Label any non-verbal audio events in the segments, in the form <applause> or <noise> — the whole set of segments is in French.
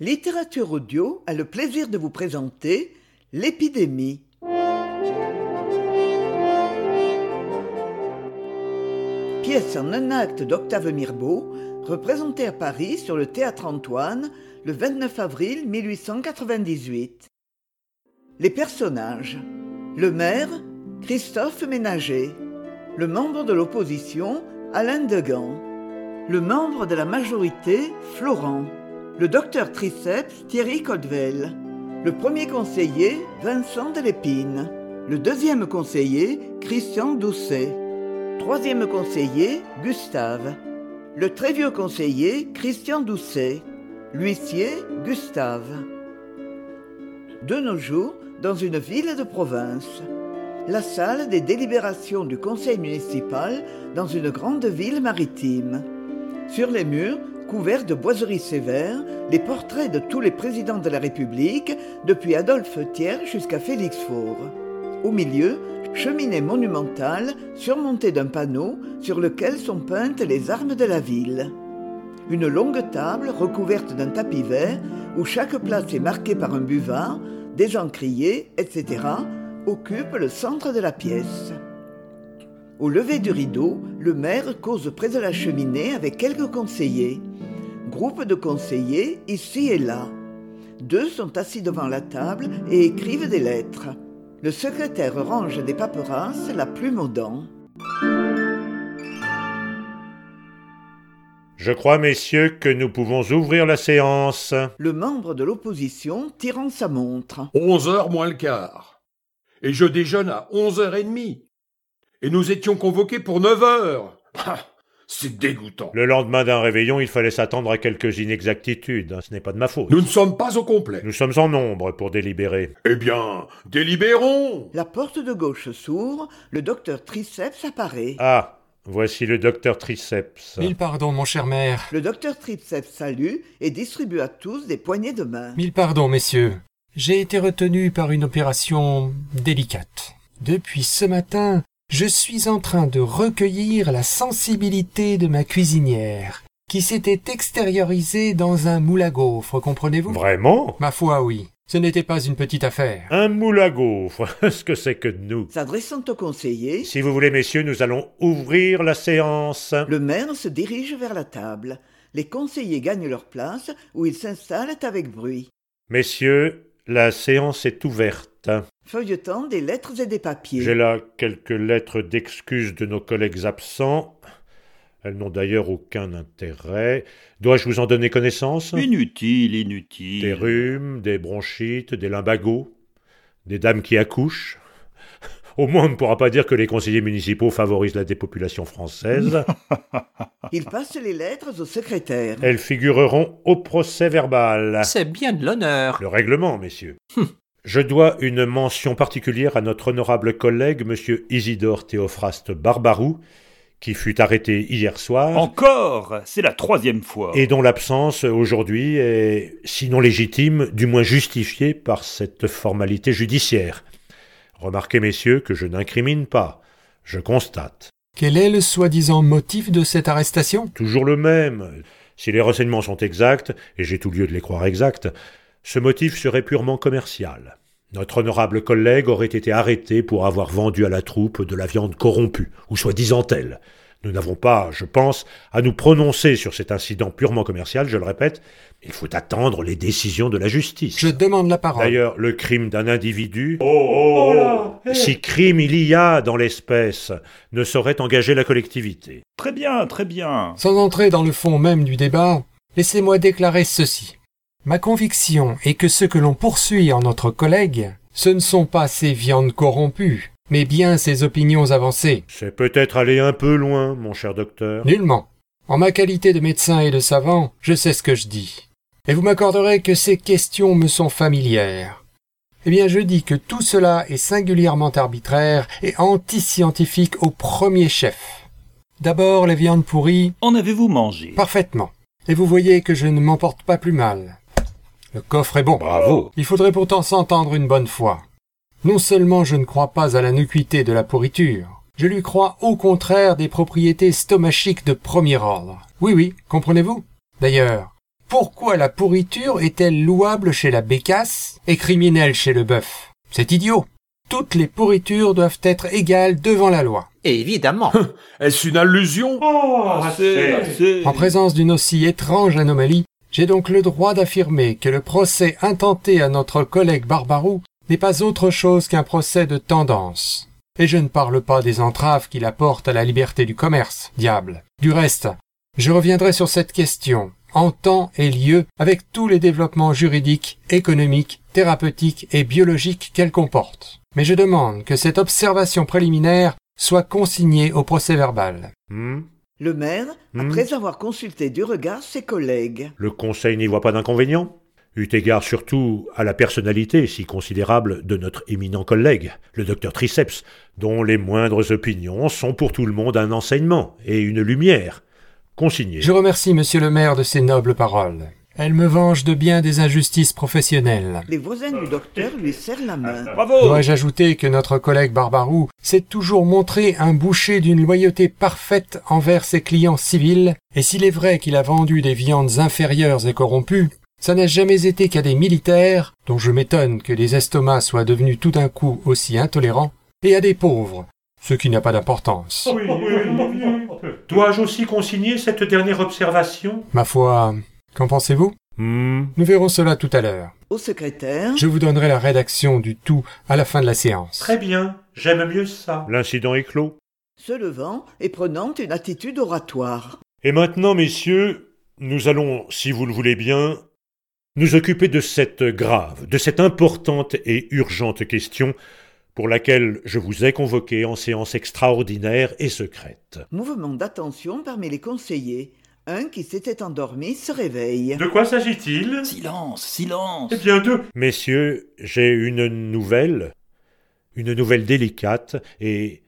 Littérature audio a le plaisir de vous présenter L'épidémie. Pièce en un acte d'Octave Mirbeau, représentée à Paris sur le théâtre Antoine le 29 avril 1898. Les personnages. Le maire, Christophe Ménager. Le membre de l'opposition, Alain Degan. Le membre de la majorité, Florent. Le docteur Triceps, Thierry Codvel. Le premier conseiller, Vincent Delépine. Le deuxième conseiller, Christian Doucet. Troisième conseiller, Gustave. Le très vieux conseiller, Christian Doucet. L'huissier, Gustave. De nos jours, dans une ville de province. La salle des délibérations du conseil municipal dans une grande ville maritime. Sur les murs, couverts de boiseries sévères, les portraits de tous les présidents de la République, depuis Adolphe Thiers jusqu'à Félix Faure. Au milieu, cheminée monumentale surmontée d'un panneau sur lequel sont peintes les armes de la ville. Une longue table recouverte d'un tapis vert où chaque place est marquée par un buvard, des encriers, etc., occupe le centre de la pièce. Au lever du rideau, le maire cause près de la cheminée avec quelques conseillers. Groupe de conseillers ici et là. Deux sont assis devant la table et écrivent des lettres. Le secrétaire range des paperasses, la plume aux dents. Je crois, messieurs, que nous pouvons ouvrir la séance. Le membre de l'opposition tirant sa montre. Onze heures moins le quart. Et je déjeune à onze heures et demie. Et nous étions convoqués pour neuf heures. C'est dégoûtant. Le lendemain d'un réveillon, il fallait s'attendre à quelques inexactitudes. Ce n'est pas de ma faute. Nous ne sommes pas au complet. Nous sommes en nombre pour délibérer. Eh bien, délibérons. La porte de gauche s'ouvre, le docteur Triceps apparaît. Ah, voici le docteur Triceps. Mille pardons, mon cher maire. Le docteur Triceps salue et distribue à tous des poignées de main. Mille pardons, messieurs. J'ai été retenu par une opération délicate. Depuis ce matin, je suis en train de recueillir la sensibilité de ma cuisinière, qui s'était extériorisée dans un moule à gaufres, comprenez-vous? Vraiment? Ma foi, oui. Ce n'était pas une petite affaire. Un moule à gaufres. <laughs> Ce que c'est que de nous? S'adressant au conseiller, Si vous voulez, messieurs, nous allons ouvrir la séance. le maire se dirige vers la table. Les conseillers gagnent leur place où ils s'installent avec bruit. Messieurs, la séance est ouverte. Feuilletant des lettres et des papiers. J'ai là quelques lettres d'excuses de nos collègues absents. Elles n'ont d'ailleurs aucun intérêt. Dois-je vous en donner connaissance? Inutile, inutile. Des rhumes, des bronchites, des lumbagos, des dames qui accouchent. Au moins, on ne pourra pas dire que les conseillers municipaux favorisent la dépopulation française. <laughs> Il passe les lettres au secrétaire. Elles figureront au procès verbal. C'est bien de l'honneur. Le règlement, messieurs. Je dois une mention particulière à notre honorable collègue, M. Isidore Théophraste Barbarou, qui fut arrêté hier soir Encore C'est la troisième fois. et dont l'absence aujourd'hui est, sinon légitime, du moins justifiée par cette formalité judiciaire. Remarquez, messieurs, que je n'incrimine pas, je constate. Quel est le soi-disant motif de cette arrestation? Toujours le même. Si les renseignements sont exacts, et j'ai tout lieu de les croire exacts, ce motif serait purement commercial. Notre honorable collègue aurait été arrêté pour avoir vendu à la troupe de la viande corrompue, ou soi-disant telle. Nous n'avons pas, je pense, à nous prononcer sur cet incident purement commercial, je le répète. Il faut attendre les décisions de la justice. Je demande la parole. D'ailleurs, le crime d'un individu, Oh, si crime il y a dans l'espèce, ne saurait engager la collectivité. Très bien, très bien. Sans entrer dans le fond même du débat, laissez-moi déclarer ceci. Ma conviction est que ce que l'on poursuit en notre collègue, ce ne sont pas ses viandes corrompues, mais bien ses opinions avancées. C'est peut-être aller un peu loin, mon cher docteur. Nullement. En ma qualité de médecin et de savant, je sais ce que je dis. Et vous m'accorderez que ces questions me sont familières. Eh bien, je dis que tout cela est singulièrement arbitraire et antiscientifique au premier chef. D'abord, les viandes pourries, En avez-vous mangé? Parfaitement. Et vous voyez que je ne m'en porte pas plus mal. Le coffre est bon. Bravo. Il faudrait pourtant s'entendre une bonne fois. Non seulement je ne crois pas à la nuquité de la pourriture, je lui crois au contraire des propriétés stomachiques de premier ordre. Oui, oui, comprenez-vous? D'ailleurs, Pourquoi la pourriture est-elle louable chez la bécasse et criminelle chez le bœuf? C'est idiot. Toutes les pourritures doivent être égales devant la loi. Évidemment. Est-ce une allusion? Oh, En présence d'une aussi étrange anomalie, j'ai donc le droit d'affirmer que le procès intenté à notre collègue Barbarou n'est pas autre chose qu'un procès de tendance. Et je ne parle pas des entraves qu'il apporte à la liberté du commerce, diable. Du reste, je reviendrai sur cette question, en temps et lieu, avec tous les développements juridiques, économiques, thérapeutiques et biologiques qu'elle comporte. Mais je demande que cette observation préliminaire soit consignée au procès verbal. Hmm? Le maire, Hmm. après avoir consulté du regard ses collègues. Le Conseil n'y voit pas d'inconvénient Eu égard surtout à la personnalité si considérable de notre éminent collègue, le docteur Triceps, dont les moindres opinions sont pour tout le monde un enseignement et une lumière. Consigné. Je remercie monsieur le maire de ces nobles paroles. Elles me vengent de bien des injustices professionnelles. Les voisins du docteur lui serrent la main. Bravo. Dois-je ajouter que notre collègue Barbarou s'est toujours montré un boucher d'une loyauté parfaite envers ses clients civils, et s'il est vrai qu'il a vendu des viandes inférieures et corrompues, ça n'a jamais été qu'à des militaires, dont je m'étonne que les estomacs soient devenus tout d'un coup aussi intolérants, et à des pauvres, ce qui n'a pas d'importance. Oui, oui, oui. Dois-je aussi consigner cette dernière observation? Ma foi, qu'en pensez-vous? Hmm. Nous verrons cela tout à l'heure. Au secrétaire, Je vous donnerai la rédaction du tout à la fin de la séance. Très bien, j'aime mieux ça. L'incident est clos. se levant et prenant une attitude oratoire. Et maintenant, messieurs, nous allons, si vous le voulez bien, nous occuper de cette grave, de cette importante et urgente question pour laquelle je vous ai convoqué en séance extraordinaire et secrète. Mouvement d'attention parmi les conseillers. Un qui s'était endormi se réveille. De quoi s'agit-il? Silence, silence. Eh bien, deux. Messieurs, j'ai une nouvelle, une nouvelle délicate et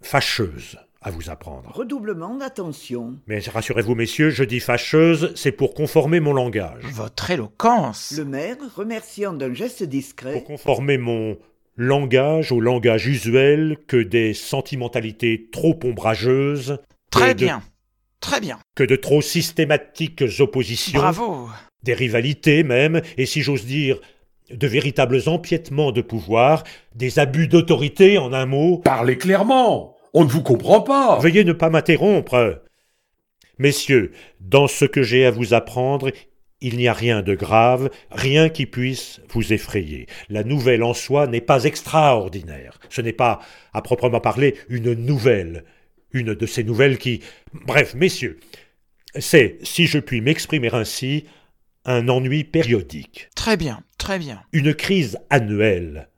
fâcheuse à vous apprendre. Redoublement d'attention. Mais rassurez-vous, messieurs, je dis fâcheuse, c'est pour conformer mon langage. Votre éloquence. Le maire, remerciant d'un geste Pour discret, conformer mon langage au langage usuel que des sentimentalités trop ombrageuses, Très de- bien. Très bien. que de trop systématiques oppositions, Bravo. des rivalités même, et si j'ose dire, de véritables empiètements de pouvoir, des abus d'autorité en un mot. Parlez clairement. On ne vous comprend pas. Veuillez ne pas m'interrompre. Messieurs, dans ce que j'ai à vous apprendre, il n'y a rien de grave, rien qui puisse vous effrayer. La nouvelle en soi n'est pas extraordinaire. Ce n'est pas, à proprement parler, une nouvelle. Une de ces nouvelles qui. Bref, messieurs, c'est, si je puis m'exprimer ainsi, un ennui périodique, Très bien. Très bien. une crise annuelle,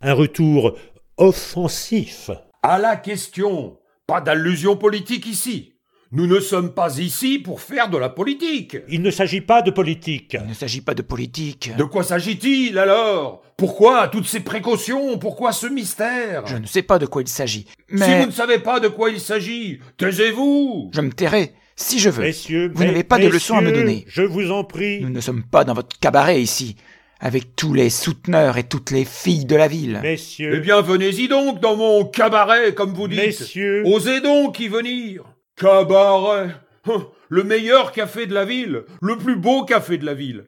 un retour offensif. À la question. Pas d'allusion politique ici. Nous ne sommes pas ici pour faire de la politique. Il ne s'agit pas de politique. Il ne s'agit pas de politique. De quoi s'agit-il alors? Pourquoi toutes ces précautions? Pourquoi ce mystère? Je ne sais pas de quoi il s'agit. Si Mais vous ne savez pas de quoi il s'agit, taisez-vous je me tairai si je veux. Messieurs, Vous n'avez pas de leçons à me donner. Je vous en prie. Nous ne sommes pas dans votre cabaret ici, avec tous les souteneurs et toutes les filles de la ville. Messieurs, Eh bien, venez-y donc dans mon cabaret, comme vous dites. messieurs, Osez donc y venir. Cabaret. Hum, Le meilleur café de la ville, le plus beau café de la ville.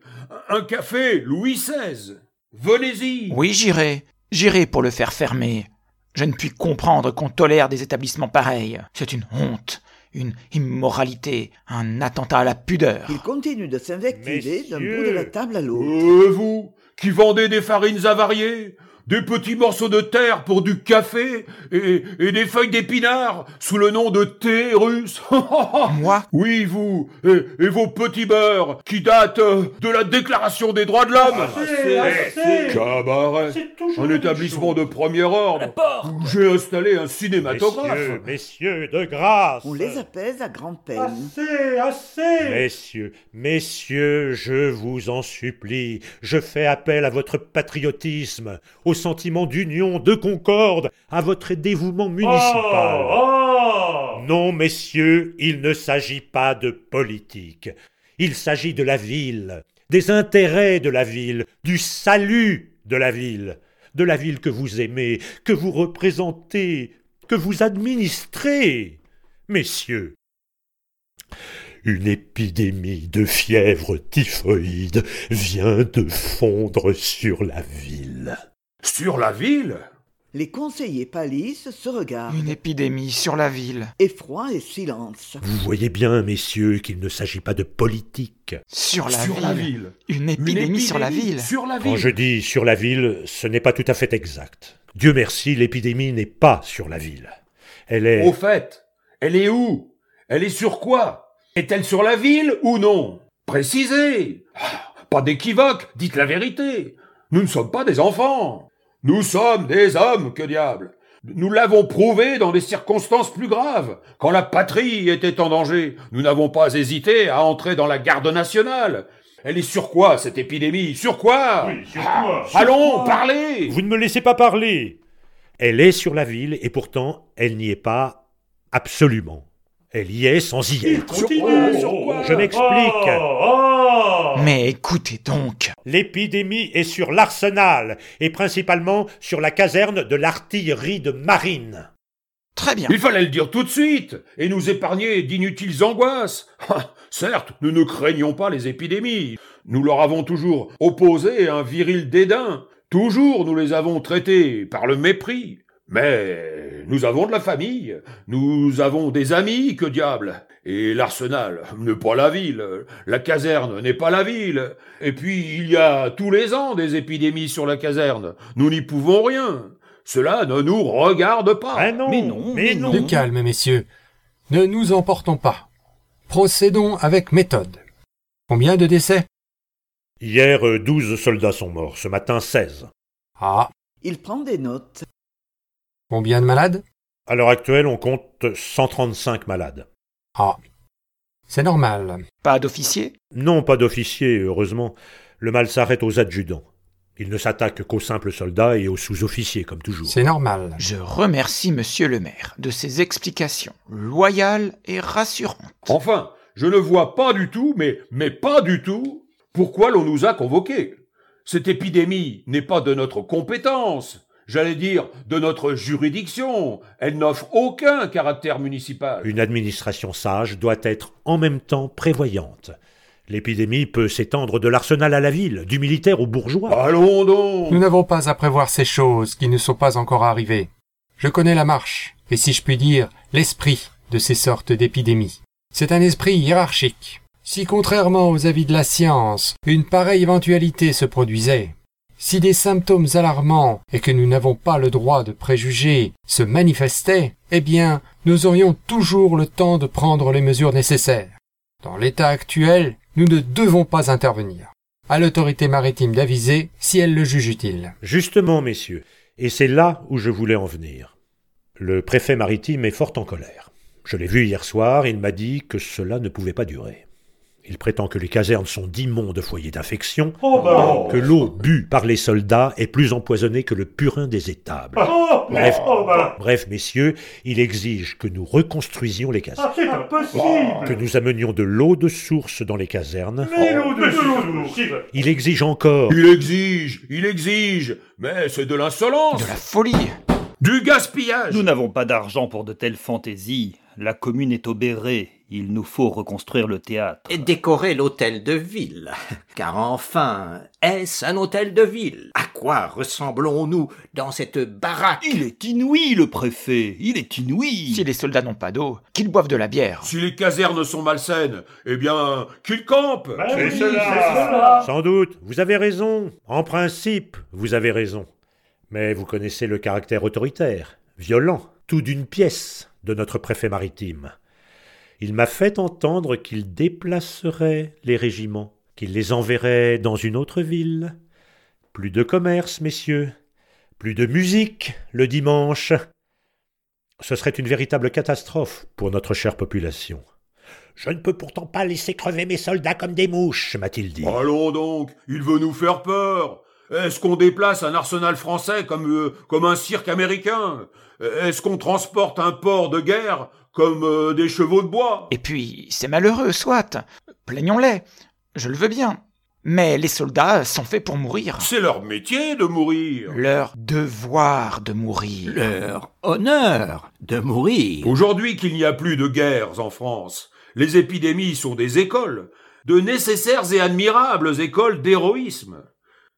Un café Louis XVI. Venez-y. Oui, j'irai. J'irai pour le faire fermer. Je ne puis comprendre qu'on tolère des établissements pareils. C'est une honte, une immoralité, un attentat à la pudeur. il continue de s'invectiver d'un bout de la table à l'autre. Euh, vous, qui vendez des farines avariées, des petits morceaux de terre pour du café et, et des feuilles d'épinards sous le nom de thé russe. <laughs> Moi Oui, vous, et, et vos petits beurres qui datent euh, de la Déclaration des droits de l'homme. Assez, assez. Cabaret. C'est toujours Un établissement de premier ordre. où J'ai installé un cinématographe. Messieurs, messieurs, de grâce. On les apaise à grand-peine. Assez, assez. Messieurs, messieurs, je vous en supplie, je fais appel à votre patriotisme, au sentiment d'union, de concorde, à votre dévouement municipal. Non, messieurs, il ne s'agit pas de politique. Il s'agit de la ville, des intérêts de la ville, du salut de la ville, de la ville que vous aimez, que vous représentez, que vous administrez. Messieurs, Une épidémie de fièvre typhoïde vient de fondre sur la ville. Sur la ville? Les conseillers pâlissent, se regardent. Une épidémie sur la ville. Effroi et silence. Vous voyez bien, messieurs, qu'il ne s'agit pas de politique. Sur la Sur ville. la ville. Une Une épidémie sur la ville. Sur la Quand ville. je dis sur la ville, ce n'est pas tout à fait exact. Dieu merci, l'épidémie n'est pas sur la ville. Elle est... Au fait, elle est où? Elle est sur quoi? Est-elle sur la ville ou non? Précisez Ah, Pas d'équivoque, dites la vérité. Nous ne sommes pas des enfants. Nous sommes des hommes, que diable. Nous l'avons prouvé dans des circonstances plus graves. Quand la patrie était en danger, nous n'avons pas hésité à entrer dans la garde nationale. Elle est sur quoi, cette épidémie? Sur quoi? Ah, Allons, parlez Vous ne me laissez pas parler. Elle est sur la ville et pourtant elle n'y est pas absolument. Elle y est sans y être. Sur quoi? Sur quoi? Je m'explique. Mais écoutez donc. L'épidémie est sur l'arsenal et principalement sur la caserne de l'artillerie de marine. Très bien. Il fallait le dire tout de suite et nous épargner d'inutiles angoisses. <laughs> Ah, Certes, nous ne craignons pas les épidémies. Nous leur avons toujours opposé un viril dédain. Toujours nous les avons traités par le mépris. Mais nous avons de la famille, nous avons des amis, que diable. Et l'arsenal n'est pas la ville, la caserne n'est pas la ville. Et puis il y a tous les ans des épidémies sur la caserne. Nous n'y pouvons rien. Cela ne nous regarde pas. Ah non, Mais non, mais mais non. Du calme, messieurs. Ne nous emportons pas. Procédons avec méthode. Combien de décès? Hier, euh, 12 soldats sont morts, ce matin 16. Ah. Il prend des notes. Combien de malades? À l'heure actuelle, on compte 135 malades. Ah. C'est normal. Pas d'officier? Non, pas d'officiers, heureusement. Le mal s'arrête aux adjudants. Il ne s'attaque qu'aux simples soldats et aux sous-officiers, comme toujours. C'est normal. Je remercie monsieur le maire de ses explications loyales et rassurantes. Enfin, je ne vois pas du tout, mais, mais pas du tout, pourquoi l'on nous a convoqués. Cette épidémie n'est pas de notre compétence, j'allais dire de notre juridiction. Elle n'offre aucun caractère municipal. Une administration sage doit être en même temps prévoyante. L'épidémie peut s'étendre de l'arsenal à la ville, du militaire au bourgeois. Allons donc. Nous n'avons pas à prévoir ces choses qui ne sont pas encore arrivées. Je connais la marche, et si je puis dire, l'esprit de ces sortes d'épidémies. C'est un esprit hiérarchique. Si contrairement aux avis de la science, une pareille éventualité se produisait, si des symptômes alarmants et que nous n'avons pas le droit de préjuger se manifestaient, eh bien, nous aurions toujours le temps de prendre les mesures nécessaires. Dans l'état actuel, nous ne devons pas intervenir. À l'autorité maritime d'aviser si elle le juge utile. Justement, messieurs, et c'est là où je voulais en venir. Le préfet maritime est fort en colère. Je l'ai vu hier soir, il m'a dit que cela ne pouvait pas durer. Il prétend que les casernes sont d'immondes foyers d'infection, que l'eau bue par les soldats est plus empoisonnée que le purin des étables. Bref, bref, messieurs, il exige que nous reconstruisions les casernes, que nous amenions de l'eau de source dans les casernes. Il exige encore Il exige, il exige, mais c'est de l'insolence, De la folie du gaspillage. Nous n'avons pas d'argent pour de telles fantaisies. La commune est obérée. Il nous faut reconstruire le théâtre. et décorer l'hôtel de ville. <laughs> Car enfin, est-ce un hôtel de ville? À quoi ressemblons-nous dans cette baraque? Il est inouï, le préfet. Il est inouï. Si les soldats n'ont pas d'eau, qu'ils boivent de la bière. Si les casernes sont malsaines, eh bien, qu'ils campent. Sans doute, vous avez raison. En principe, vous avez raison. Mais vous connaissez le caractère autoritaire, violent, tout d'une pièce de notre préfet maritime. Il m'a fait entendre qu'il déplacerait les régiments, qu'il les enverrait dans une autre ville. Plus de commerce, messieurs, plus de musique le dimanche. Ce serait une véritable catastrophe pour notre chère population. Je ne peux pourtant pas laisser crever mes soldats comme des mouches, m'a-t-il dit. Allons donc, il veut nous faire peur. Est-ce qu'on déplace un arsenal français comme, euh, comme un cirque américain? Est-ce qu'on transporte un port de guerre comme euh, des chevaux de bois Et puis, c'est malheureux, soit. Plaignons-les. Je le veux bien. Mais les soldats sont faits pour mourir. C'est leur métier de mourir. Leur devoir de mourir. Leur honneur de mourir. Aujourd'hui qu'il n'y a plus de guerres en France, Les épidémies sont des écoles, de nécessaires et admirables écoles d'héroïsme.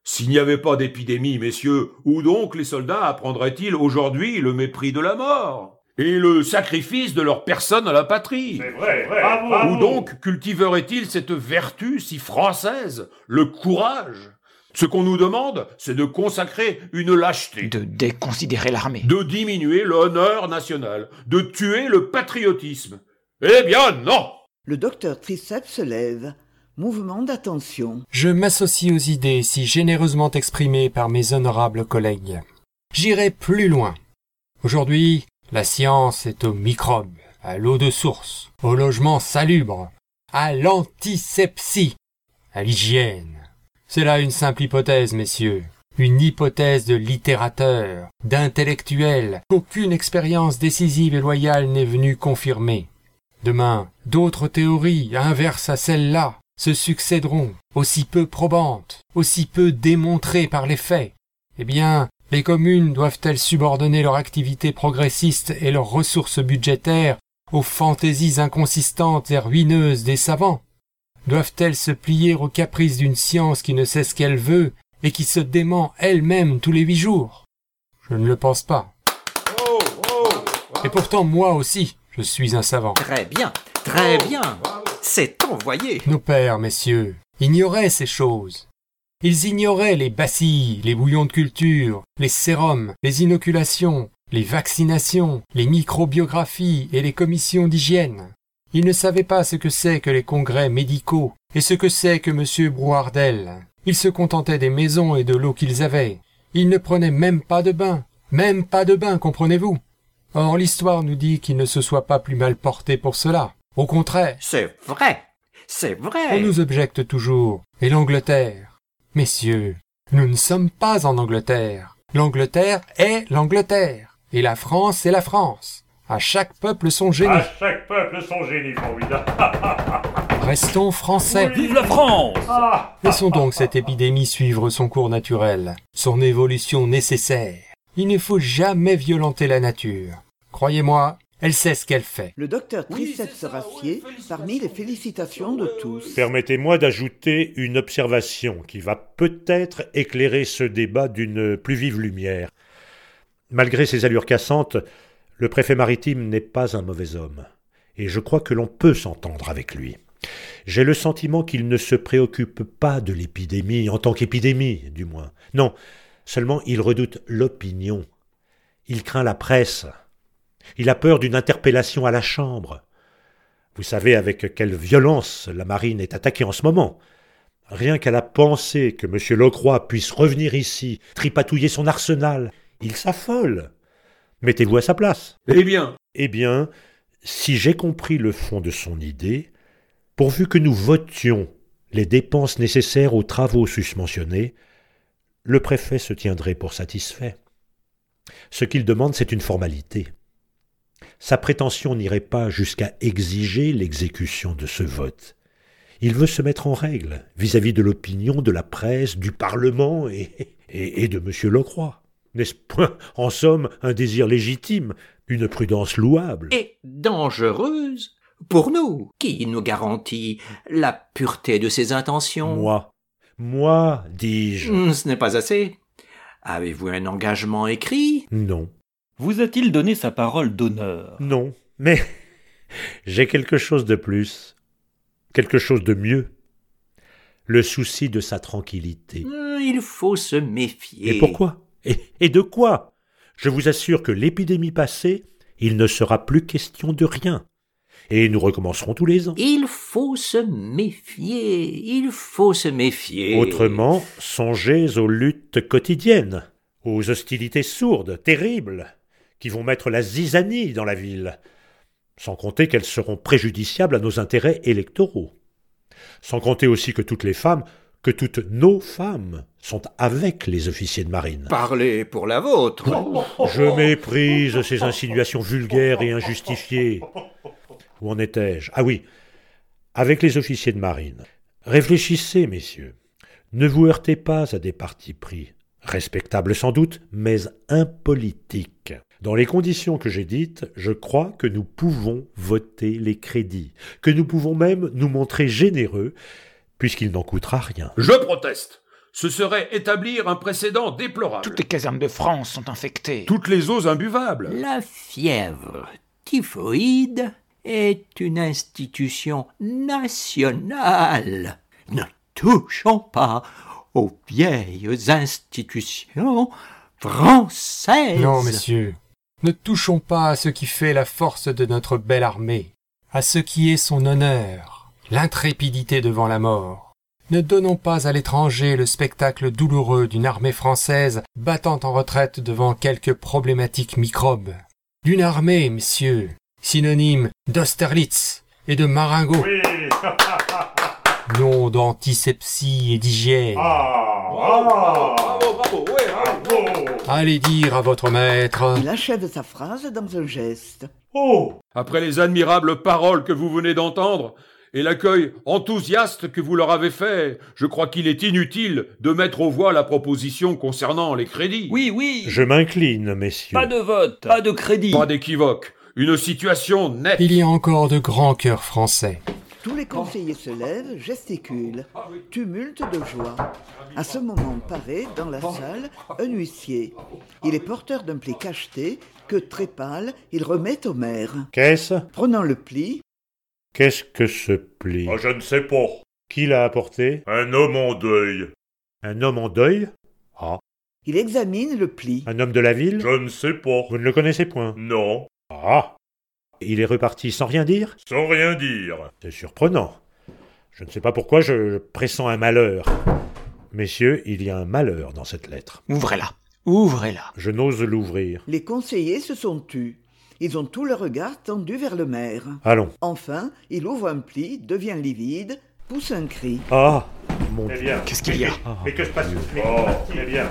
S'il n'y avait pas d'épidémie, messieurs, où donc les soldats apprendraient-ils aujourd'hui le mépris de la mort? Et le sacrifice de leur personne à la patrie vrai, vrai. Où donc cultiveraient-ils cette vertu si française, le courage? Ce qu'on nous demande, c'est de consacrer une lâcheté, De déconsidérer l'armée. de diminuer l'honneur national, de tuer le patriotisme. Eh bien non Le docteur Triceps se lève. Mouvement d'attention. Je m'associe aux idées si généreusement exprimées par mes honorables collègues. J'irai plus loin. Aujourd'hui, la science est aux microbes, à l'eau de source, au logement salubre, à l'antisepsie, à l'hygiène. C'est là une simple hypothèse, messieurs. Une hypothèse de littérateur, d'intellectuel, qu'aucune expérience décisive et loyale n'est venue confirmer. Demain, d'autres théories, inverses à celle-là, se succéderont, aussi peu probantes, aussi peu démontrées par les faits. Eh bien, les communes doivent-elles subordonner leur activité progressiste et leurs ressources budgétaires aux fantaisies inconsistantes et ruineuses des savants? Doivent-elles se plier aux caprices d'une science qui ne sait ce qu'elle veut et qui se dément elle-même tous les huit jours? Je ne le pense pas. Et pourtant, moi aussi, je suis un savant. Très bien, très bien. C'est envoyé. Nos pères, messieurs, ignoraient ces choses. Ils ignoraient les bacilles, les bouillons de culture, les sérums, les inoculations, les vaccinations, les microbiographies et les commissions d'hygiène. Ils ne savaient pas ce que c'est que les congrès médicaux et ce que c'est que M. Brouardel. Ils se contentaient des maisons et de l'eau qu'ils avaient. Ils ne prenaient même pas de bain. Même pas de bain, comprenez-vous? Or l'histoire nous dit qu'ils ne se soient pas plus mal portés pour cela. Au contraire, C'est vrai. C'est on vrai. nous objecte toujours. Et l'Angleterre Messieurs, nous ne sommes pas en Angleterre. L'Angleterre est l'Angleterre. Et la France est la France. À chaque peuple son génie. À chaque peuple son génie formidable. <laughs> Restons français. Vive la France Laissons donc cette épidémie suivre son cours naturel, son évolution nécessaire. Il ne faut jamais violenter la nature. Croyez-moi, elle sait ce qu'elle fait. Le docteur Oui, c'est ça, rassied oui, parmi les félicitations de tous. Permettez-moi d'ajouter une observation qui va peut-être éclairer ce débat d'une plus vive lumière. Malgré ses allures cassantes, le préfet maritime n'est pas un mauvais homme, et je crois que l'on peut s'entendre avec lui. J'ai le sentiment qu'il ne se préoccupe pas de l'épidémie, en tant qu'épidémie, du moins. Non, seulement il redoute l'opinion. Il craint la presse. Il a peur d'une interpellation à la Chambre. Vous savez avec quelle violence la marine est attaquée en ce moment. Rien qu'à la pensée que M. Locroix puisse revenir ici, tripatouiller son arsenal, il s'affole. Mettez-vous à sa place. Eh bien, Eh bien, si j'ai compris le fond de son idée, pourvu que nous votions les dépenses nécessaires aux travaux susmentionnés, le préfet se tiendrait pour satisfait. Ce qu'il demande, c'est une formalité. Sa prétention n'irait pas jusqu'à exiger l'exécution de ce vote. Il veut se mettre en règle vis-à-vis de l'opinion de la presse, du Parlement et, et, et de M. Locroix. N'est-ce point, en somme, un désir légitime, une prudence louable? Et dangereuse pour nous. Qui nous garantit la pureté de ses intentions Moi, moi, dis-je. Hmm, Ce n'est pas assez. Avez-vous un engagement écrit? Non, Vous a-t-il donné sa parole d'honneur? Non, mais j'ai quelque chose de plus, quelque chose de mieux. Le souci de sa tranquillité. Hmm, Il faut se méfier. Et pourquoi? Et, et de quoi? Je vous assure que l'épidémie passée, il ne sera plus question de rien. Et nous recommencerons tous les ans. Il faut se méfier. Il faut se méfier. Autrement, songez aux luttes quotidiennes, aux hostilités sourdes, terribles, qui vont mettre la zizanie dans la ville, sans compter qu'elles seront préjudiciables à nos intérêts électoraux. Sans compter aussi que toutes les femmes, que toutes nos femmes, sont avec les officiers de marine. Parlez pour la vôtre. Je méprise ces insinuations vulgaires et injustifiées. Où en étais-je? Ah oui, avec les officiers de marine. Réfléchissez, messieurs. Ne vous heurtez pas à des partis pris, respectables sans doute, mais impolitiques. Dans les conditions que j'ai dites, je crois que nous pouvons voter les crédits, que nous pouvons même nous montrer généreux, puisqu'il n'en coûtera rien. Je proteste. Ce serait établir un précédent déplorable. Toutes les casernes de France sont infectées. Toutes les eaux imbuvables. La fièvre typhoïde est une institution nationale. Ne touchons pas aux vieilles institutions françaises. Non, messieurs, ne touchons pas à ce qui fait la force de notre belle armée, à ce qui est son honneur, l'intrépidité devant la mort. Ne donnons pas à l'étranger le spectacle douloureux d'une armée française battant en retraite devant quelques problématiques microbes. D'une armée, messieurs, synonyme d'Austerlitz et de Maringo. <laughs> nom d'antisepsie et d'hygiène. Bravo, bravo, ouais, bravo. Allez dire à votre maître. Il achève sa phrase dans un geste. Oh Après les admirables paroles que vous venez d'entendre, et l'accueil enthousiaste que vous leur avez fait, je crois qu'il est inutile de mettre aux voix la proposition concernant les crédits. Oui, oui. Je m'incline, messieurs. Pas de vote, pas de crédit. Pas d'équivoque. Une situation nette. Il y a encore de grands cœurs français. Tous les conseillers se lèvent, gesticulent. Tumulte de joie. À ce moment paraît, dans la salle, un huissier. Il est porteur d'un pli cacheté que, très pâle, il remet au maire. Qu'est-ce? Prenant le pli, Qu'est-ce que ce pli? Ah, je ne sais pas. Qui l'a apporté? Un homme en deuil. Un homme en deuil? Ah. il examine le pli. Un homme de la ville? Je ne sais pas. Vous ne le connaissez point? Non, Ah Il est reparti sans rien dire? Sans rien dire. C'est surprenant. Je ne sais pas pourquoi je pressens un malheur. Messieurs, il y a un malheur dans cette lettre. Ouvrez-la. Ouvrez-la. Je n'ose l'ouvrir. Les conseillers se sont tus. Ils ont tout le regard tendu vers le maire. Allons. Enfin, il ouvre un pli, devient livide, pousse un cri. Ah Mon Eh Dieu. bien. Qu'est-ce qu'il y a? Mais que se passe bien, bien,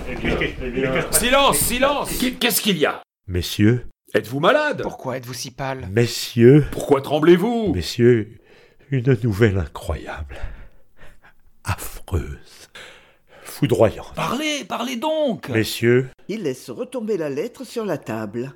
bien. Silence, silence Qu'est- Qu'est-ce qu'il y a? Messieurs, Êtes-vous malade? Pourquoi êtes-vous si pâle? Messieurs, Pourquoi tremblez-vous? Messieurs, une nouvelle incroyable. Affreuse. Foudroyante. Parlez, parlez donc. Messieurs, Il laisse retomber la lettre sur la table.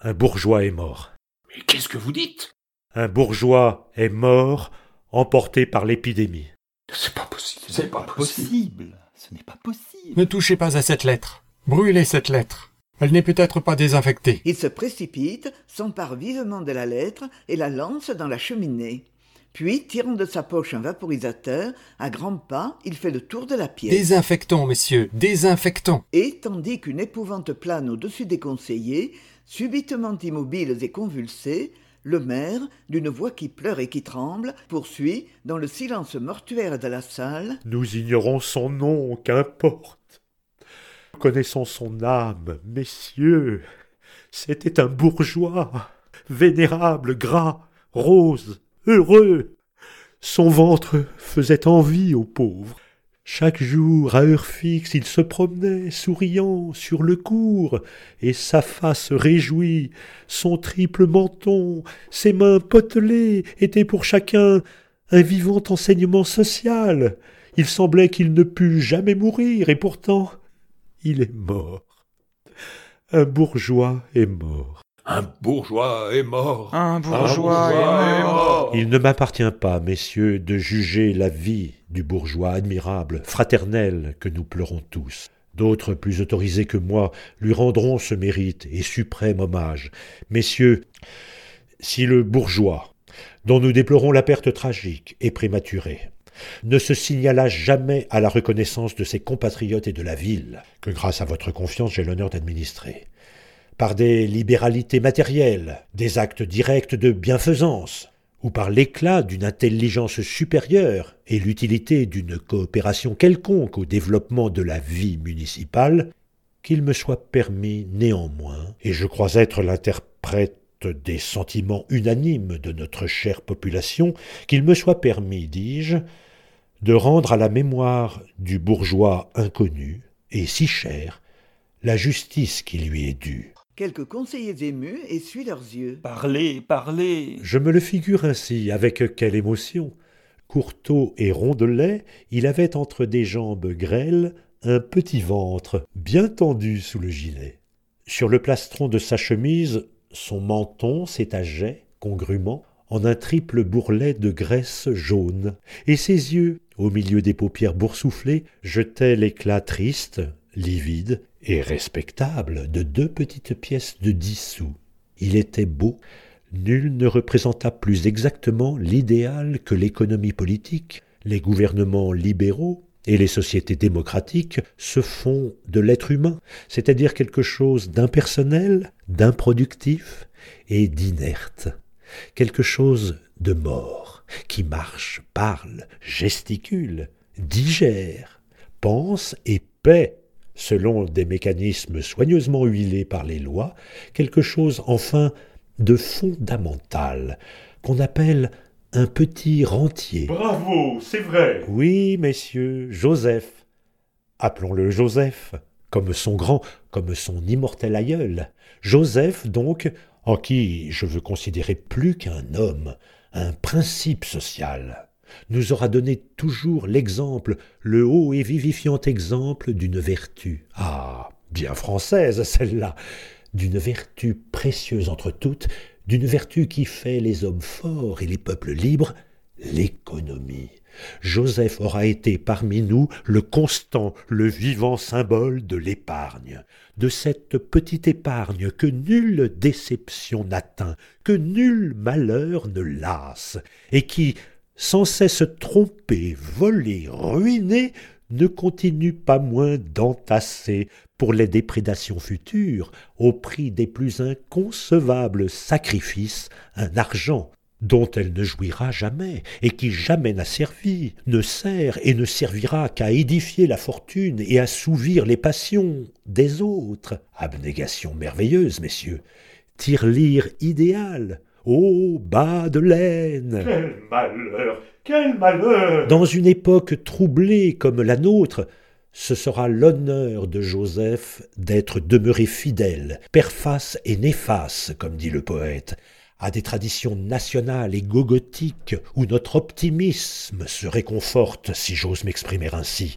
un bourgeois est mort. Mais qu'est-ce que vous dites? Un bourgeois est mort, emporté par l'épidémie. C'est pas possible. C'est pas Pas possible. possible. Ce n'est pas possible. Ne touchez pas à cette lettre. Brûlez cette lettre. Elle n'est peut-être pas désinfectée. Il se précipite, s'empare vivement de la lettre et la lance dans la cheminée. Puis, tirant de sa poche un vaporisateur, à grands pas, il fait le tour de la pièce. Désinfectons, messieurs, désinfectons. Et, tandis qu'une épouvante plane au-dessus des conseillers, subitement immobiles et convulsés, le maire, d'une voix qui pleure et qui tremble, poursuit, dans le silence mortuaire de la salle, Nous ignorons son nom, qu'importe. Connaissons son âme, messieurs. C'était un bourgeois, vénérable, gras, rose, heureux. Son ventre faisait envie aux pauvres. Chaque jour, à heure fixe, il se promenait, souriant, sur le cours, et sa face réjouie, son triple menton, ses mains potelées étaient pour chacun un vivant enseignement social. Il semblait qu'il ne pût jamais mourir, et pourtant il est mort. Un bourgeois est mort. Un bourgeois est mort. Un bourgeois, bourgeois est mort. Il ne m'appartient pas, messieurs, de juger la vie du bourgeois admirable, fraternel que nous pleurons tous. D'autres, plus autorisés que moi, lui rendront ce mérite et suprême hommage. Messieurs, si le bourgeois, dont nous déplorons la perte tragique et prématurée, ne se signala jamais à la reconnaissance de ses compatriotes et de la ville, que grâce à votre confiance j'ai l'honneur d'administrer, par des libéralités matérielles, des actes directs de bienfaisance, ou par l'éclat d'une intelligence supérieure et l'utilité d'une coopération quelconque au développement de la vie municipale, qu'il me soit permis néanmoins, et je crois être l'interprète des sentiments unanimes de notre chère population, qu'il me soit permis, dis-je, de rendre à la mémoire du bourgeois inconnu et si cher la justice qui lui est due. quelques conseillers émus essuient leurs yeux. Parlez, parlez. Je me le figure ainsi, avec quelle émotion. Courteau et rondelet, il avait entre des jambes grêles un petit ventre bien tendu sous le gilet. Sur le plastron de sa chemise, son menton s'étageait, congrument, en un triple bourrelet de graisse jaune, et ses yeux, au milieu des paupières boursouflées, jetaient l'éclat triste, livide et respectable de deux petites pièces de dix sous. Il était beau, nul ne représenta plus exactement l'idéal que l'économie politique, les gouvernements libéraux et les sociétés démocratiques se font de l'être humain, c'est-à-dire quelque chose d'impersonnel, d'improductif et d'inerte, quelque chose de mort, qui marche, parle, gesticule, digère, pense et paie, selon des mécanismes soigneusement huilés par les lois, quelque chose enfin de fondamental, qu'on appelle un petit rentier. Bravo, c'est vrai. Oui, messieurs, Joseph. Appelons-le Joseph, comme son grand, comme son immortel aïeul. Joseph, donc, en qui je veux considérer plus qu'un homme, un principe social, nous aura donné toujours l'exemple, le haut et vivifiant exemple d'une vertu. Ah, bien française celle-là, d'une vertu précieuse entre toutes, d'une vertu qui fait les hommes forts et les peuples libres, l'économie. Joseph aura été parmi nous le constant, le vivant symbole de l'épargne, de cette petite épargne que nulle déception n'atteint, que nul malheur ne lasse, et qui, sans cesse tromper, voler, ruiner, ne continue pas moins d'entasser, pour les déprédations futures, au prix des plus inconcevables sacrifices, un argent dont elle ne jouira jamais, et qui jamais n'a servi, ne sert et ne servira qu'à édifier la fortune et assouvir les passions des autres. Abnégation merveilleuse, messieurs. Tirelire idéal. Ô bas de laine. Quel malheur, quel malheur. Dans une époque troublée comme la nôtre, ce sera l'honneur de Joseph d'être demeuré fidèle, perface et néface, comme dit le poète, à des traditions nationales et gogotiques où notre optimisme se réconforte, si j'ose m'exprimer ainsi,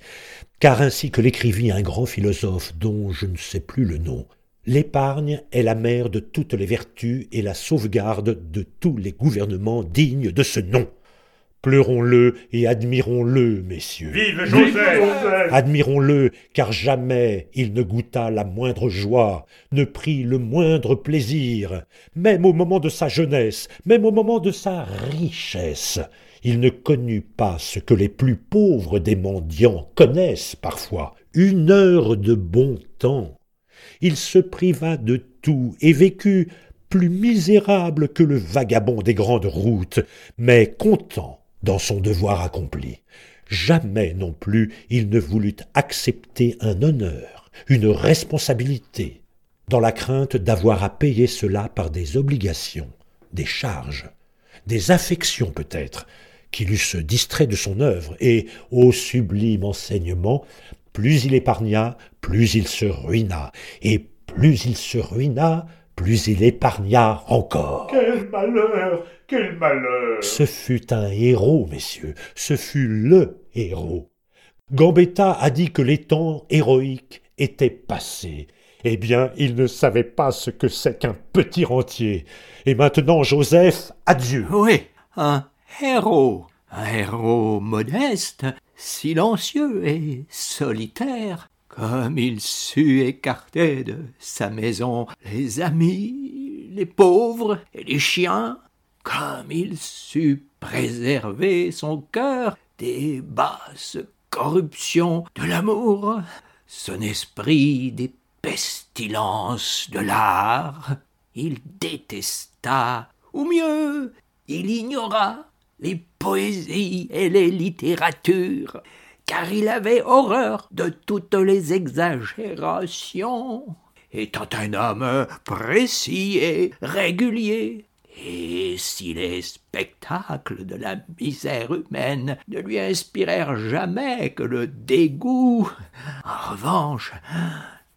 car ainsi que l'écrivit un grand philosophe dont je ne sais plus le nom, l'épargne est la mère de toutes les vertus et la sauvegarde de tous les gouvernements dignes de ce nom. Pleurons-le et admirons-le, messieurs. Vive Joseph Admirons-le, car jamais il ne goûta la moindre joie, ne prit le moindre plaisir, même au moment de sa jeunesse, même au moment de sa richesse. Il ne connut pas ce que les plus pauvres des mendiants connaissent parfois, une heure de bon temps. Il se priva de tout et vécut plus misérable que le vagabond des grandes routes, mais content dans son devoir accompli. Jamais non plus il ne voulut accepter un honneur, une responsabilité, dans la crainte d'avoir à payer cela par des obligations, des charges, des affections peut-être, qui l'eussent distrait de son œuvre, et, au sublime enseignement, plus il épargna, plus il se ruina, et plus il se ruina, plus il épargna encore. Quel malheur Quel malheur Ce fut un héros, messieurs, ce fut le héros. Gambetta a dit que les temps héroïques étaient passés. Eh bien, il ne savait pas ce que c'est qu'un petit rentier. Et maintenant, Joseph, adieu. Oui, un héros, un héros modeste, silencieux et solitaire, comme il sut écarter de sa maison les amis, les pauvres et les chiens, comme il sut préserver son cœur des basses corruptions de l'amour, son esprit des pestilences de l'art, il détesta, ou mieux, il ignora les poésies et les littératures, car il avait horreur de toutes les exagérations, étant un homme précis et régulier. Et si les spectacles de la misère humaine ne lui inspirèrent jamais que le dégoût, en revanche,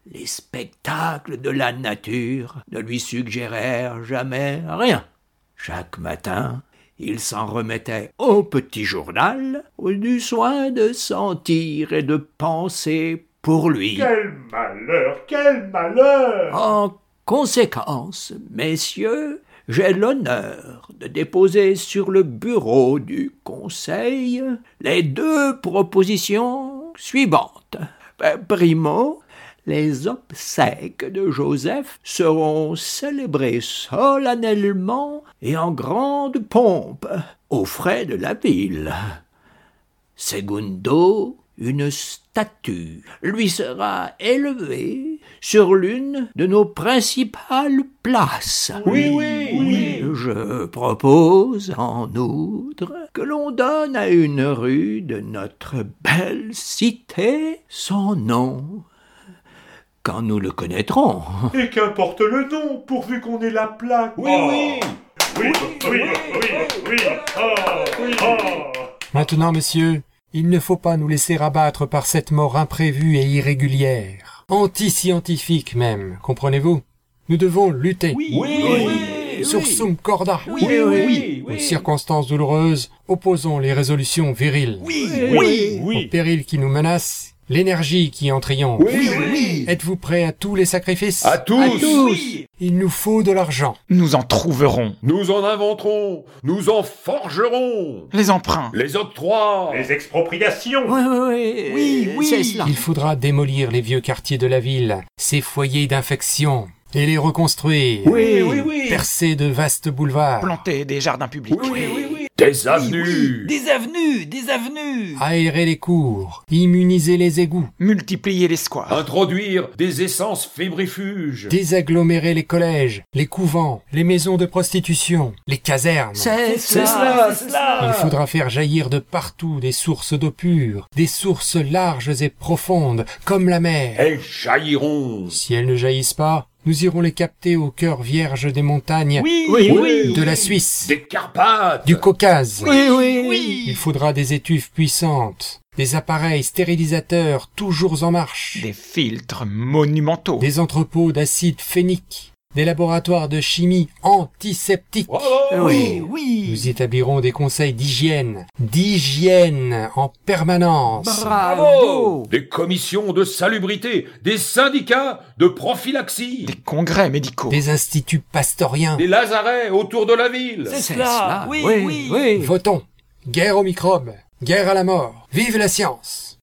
les spectacles de la nature ne lui suggérèrent jamais rien. Chaque matin, il s'en remettait au petit journal, du soin de sentir et de penser pour lui. Quel malheur quel malheur En conséquence, messieurs, j'ai l'honneur de déposer sur le bureau du Conseil les deux propositions suivantes. Euh, Primo, les obsèques de Joseph seront célébrées solennellement et en grande pompe aux frais de la ville. Segundo, une statue lui sera élevée sur l'une de nos principales places. Oui, oui, oui. Je propose en outre que l'on donne à une rue de notre belle cité son nom, quand nous le connaîtrons. Et qu'importe le nom, pourvu qu'on ait la plaque Oui, Oh. oui. Oui, oui, oui, oui, Oh, oh. Maintenant, messieurs, il ne faut pas nous laisser abattre par cette mort imprévue et irrégulière. Anti-scientifique même, comprenez-vous? Nous devons lutter. Oui, oui. Sur sum corda. Oui, oui, Aux circonstances douloureuses, opposons les résolutions viriles. Oui, Au péril qui nous menace, l'énergie qui en triomphe. oui, oui. Êtes-vous prêts à tous les sacrifices? À tous. Il nous faut de l'argent. Nous en trouverons. Nous en inventerons, nous en forgerons. Les emprunts. Les octrois. Les expropriations Oui, oui, Oui, oui. c'est cela. Il faudra démolir les vieux quartiers de la ville, ces foyers d'infection, et les reconstruire. Oui, oui, oui. Percer de vastes boulevards. Planter des jardins publics. Oui, oui, oui. Des avenues. Des avenues, des avenues. Aérer les cours, immuniser les égouts, Multiplier les squares. Introduire des essences fébrifuges. désagglomérer les collèges, les couvents, les maisons de prostitution, les casernes. C'est C'est cela. cela, c'est cela. Il faudra faire jaillir de partout des sources d'eau pure, des sources larges et profondes, comme la mer. Elles jailliront. Si elles ne jaillissent pas, nous irons les capter au cœur vierge des montagnes, Oui, Oui, oui. de la Suisse, Des Carpates. du Caucase. Oui, oui, Il faudra des étuves puissantes, des appareils stérilisateurs toujours en marche, Des filtres monumentaux. des entrepôts d'acide phénique, des laboratoires de chimie antiseptique. Bravo. Oui, oui. Nous établirons des conseils d'hygiène, d'hygiène en permanence. Bravo. Des commissions de salubrité, des syndicats de prophylaxie, Des congrès médicaux. Des instituts pastoriens. des lazarets autour de la ville. C'est cela. Oui, oui, oui. Votons. Guerre aux microbes. Guerre à la mort. Vive la science.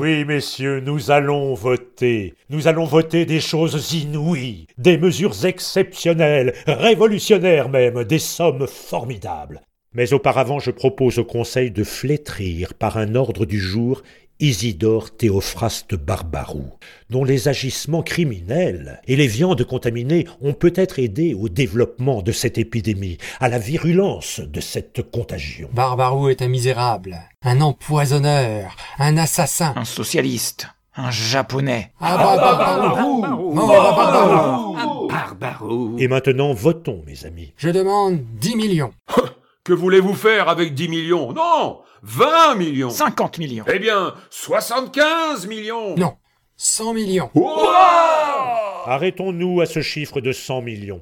Oui, messieurs, nous allons voter. Nous allons voter des choses inouïes, des mesures exceptionnelles, révolutionnaires même, des sommes formidables. Mais auparavant, je propose au Conseil de flétrir par un ordre du jour Isidore Théophraste Barbarou, dont les agissements criminels et les viandes contaminées ont peut-être aidé au développement de cette épidémie, à la virulence de cette contagion. Barbarou est un misérable, un empoisonneur, un assassin. Un socialiste. Un japonais. Ah Barbarou Barbarou Ah, Barbarou. Et maintenant, votons, mes amis. Je demande 10 millions. <laughs> Que voulez-vous faire avec 10 millions? Non 20 millions 50 millions. Eh bien, 75 millions Non, 100 millions. Hurrah Arrêtons-nous à ce chiffre de 100 millions.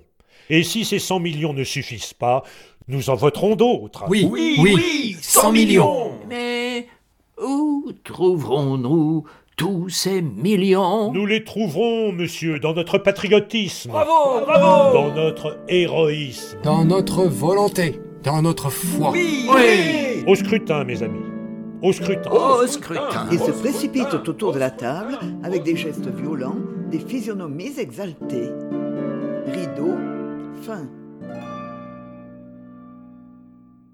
Et si ces 100 millions ne suffisent pas, nous en voterons d'autres. Oui, Oui, oui, oui 100 millions. Mais où trouverons-nous tous ces millions? Nous les trouverons, monsieur, dans notre patriotisme, Bravo Bravo dans notre héroïsme. Dans notre volonté, dans notre foi. Oui. Au scrutin, mes amis. Au scrutin. Au scrutin. Ils se précipitent autour de la table avec des gestes violents, des physionomies exaltées. Rideau, fin.